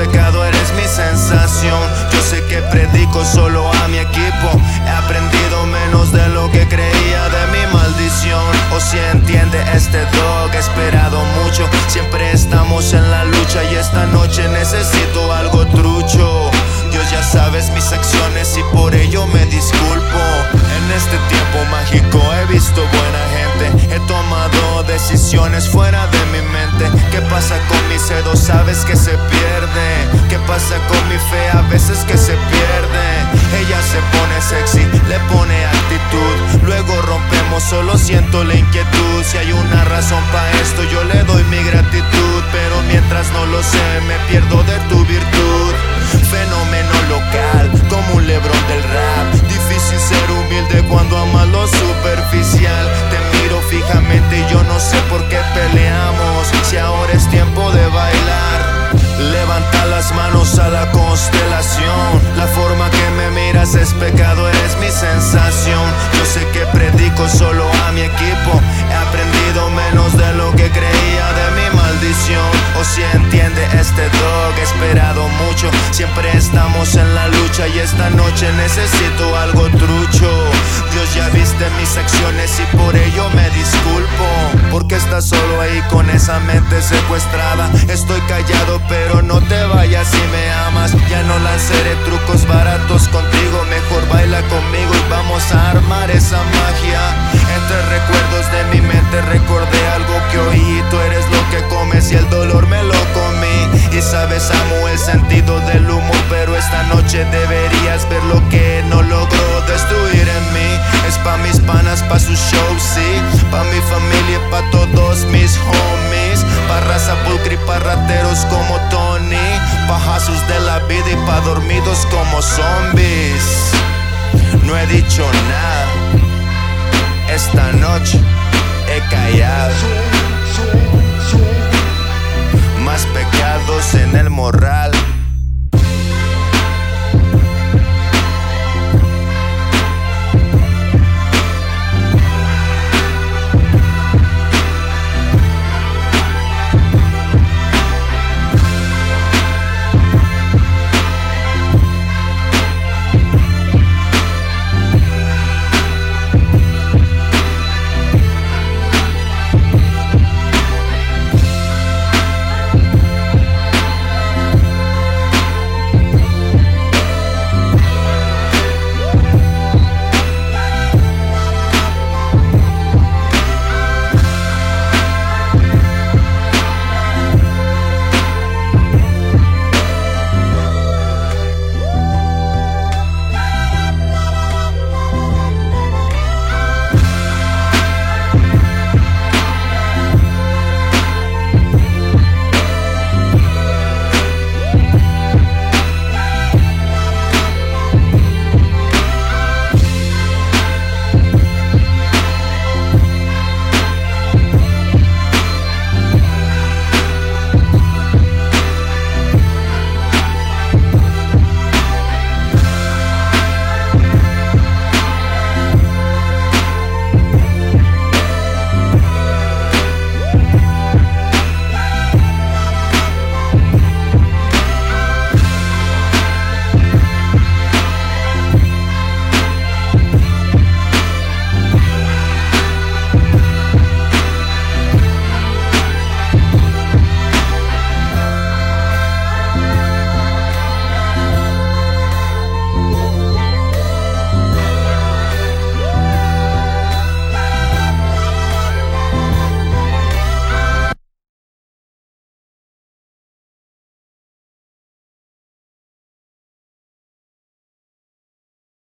pecado, eres mi sensación. Yo sé que predico solo a mi equipo. He aprendido menos de lo que creía de mi maldición. O si entiende este dog, he esperado mucho. Siempre estamos en la lucha y esta noche necesito algo trucho. Dios ya sabes mis acciones y por ello me disculpo. En este tiempo mágico he visto buena gente. He tomado decisiones fuera de mi mente. ¿Qué pasa con mi cedo? Sabes que se pierde. ¿Qué pasa con mi fe? A veces que se pierde. Ella se pone sexy, le pone actitud. Luego rompemos, solo siento la inquietud. Si hay una razón para esto, yo le doy mi gratitud. Pero mientras no lo sé, me pierdo de tu virtud. Fenómeno local, como un lebrón del rap. Difícil ser humilde cuando amas manos a la constelación. La estamos en la lucha y esta noche necesito algo trucho. Dios ya viste mis acciones y por ello me disculpo. Porque estás solo ahí con esa mente secuestrada. Estoy callado, pero no te vayas si me amas. Ya no lanzaré trucos baratos contigo. Mejor baila conmigo y vamos a armar esa pa' dormidos como zombies. No he dicho nada. Esta noche he callado. Más pecados en el morral.